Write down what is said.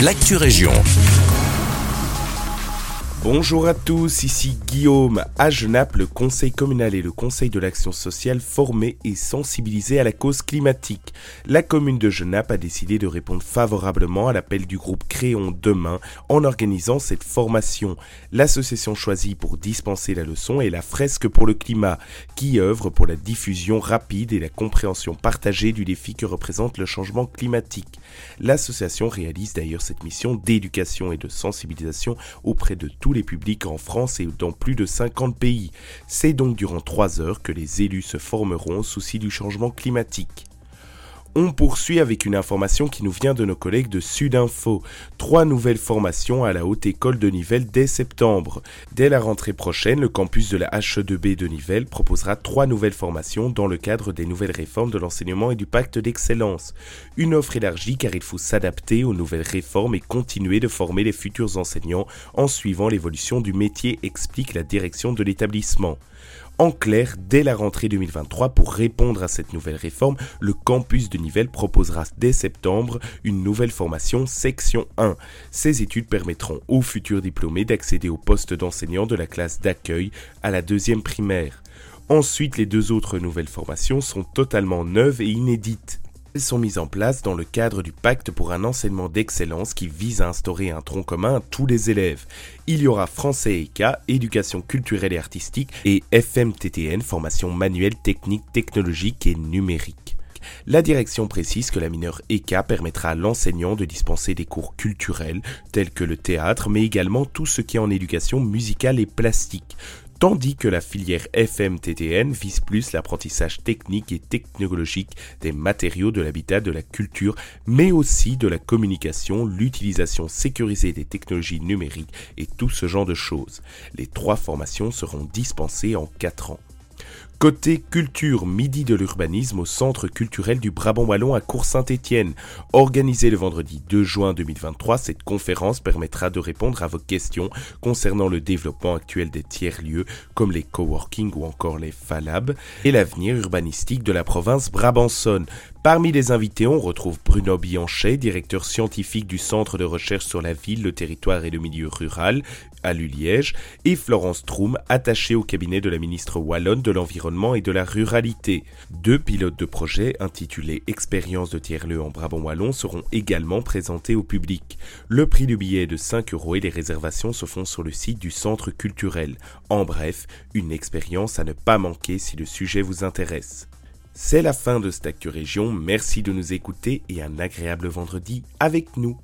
l'actu région. Bonjour à tous, ici Guillaume. À Genappe, le Conseil communal et le Conseil de l'action sociale formés et sensibilisés à la cause climatique. La commune de Genappe a décidé de répondre favorablement à l'appel du groupe Créons demain en organisant cette formation. L'association choisie pour dispenser la leçon est la Fresque pour le climat, qui œuvre pour la diffusion rapide et la compréhension partagée du défi que représente le changement climatique. L'association réalise d'ailleurs cette mission d'éducation et de sensibilisation auprès de tous les publics en France et dans plus de 50 pays. C'est donc durant trois heures que les élus se formeront au souci du changement climatique. On poursuit avec une information qui nous vient de nos collègues de Sudinfo. Trois nouvelles formations à la Haute École de Nivelles dès septembre. Dès la rentrée prochaine, le campus de la HE2B de Nivelles proposera trois nouvelles formations dans le cadre des nouvelles réformes de l'enseignement et du pacte d'excellence. Une offre élargie car il faut s'adapter aux nouvelles réformes et continuer de former les futurs enseignants en suivant l'évolution du métier, explique la direction de l'établissement. En clair, dès la rentrée 2023, pour répondre à cette nouvelle réforme, le campus de Nivelles proposera dès septembre une nouvelle formation section 1. Ces études permettront aux futurs diplômés d'accéder au poste d'enseignant de la classe d'accueil à la deuxième primaire. Ensuite, les deux autres nouvelles formations sont totalement neuves et inédites. Elles sont mises en place dans le cadre du pacte pour un enseignement d'excellence qui vise à instaurer un tronc commun à tous les élèves. Il y aura français EK, éducation culturelle et artistique, et FMTTN, formation manuelle, technique, technologique et numérique. La direction précise que la mineure EK permettra à l'enseignant de dispenser des cours culturels tels que le théâtre, mais également tout ce qui est en éducation musicale et plastique tandis que la filière FMTTN vise plus l'apprentissage technique et technologique des matériaux de l'habitat, de la culture, mais aussi de la communication, l'utilisation sécurisée des technologies numériques et tout ce genre de choses. Les trois formations seront dispensées en 4 ans. Côté culture, midi de l'urbanisme au Centre culturel du Brabant Wallon à Cours-Saint-Étienne. Organisée le vendredi 2 juin 2023, cette conférence permettra de répondre à vos questions concernant le développement actuel des tiers-lieux comme les coworking ou encore les falab et l'avenir urbanistique de la province Brabançonne. Parmi les invités, on retrouve Bruno Bianchet, directeur scientifique du Centre de recherche sur la ville, le territoire et le milieu rural à Luliège, et Florence Troum, attachée au cabinet de la ministre wallonne de l'Environnement et de la Ruralité. Deux pilotes de projet intitulés Expérience de tiers-lieu en Brabant wallon seront également présentés au public. Le prix du billet est de 5 euros et les réservations se font sur le site du centre culturel. En bref, une expérience à ne pas manquer si le sujet vous intéresse. C'est la fin de cette Région, merci de nous écouter et un agréable vendredi avec nous.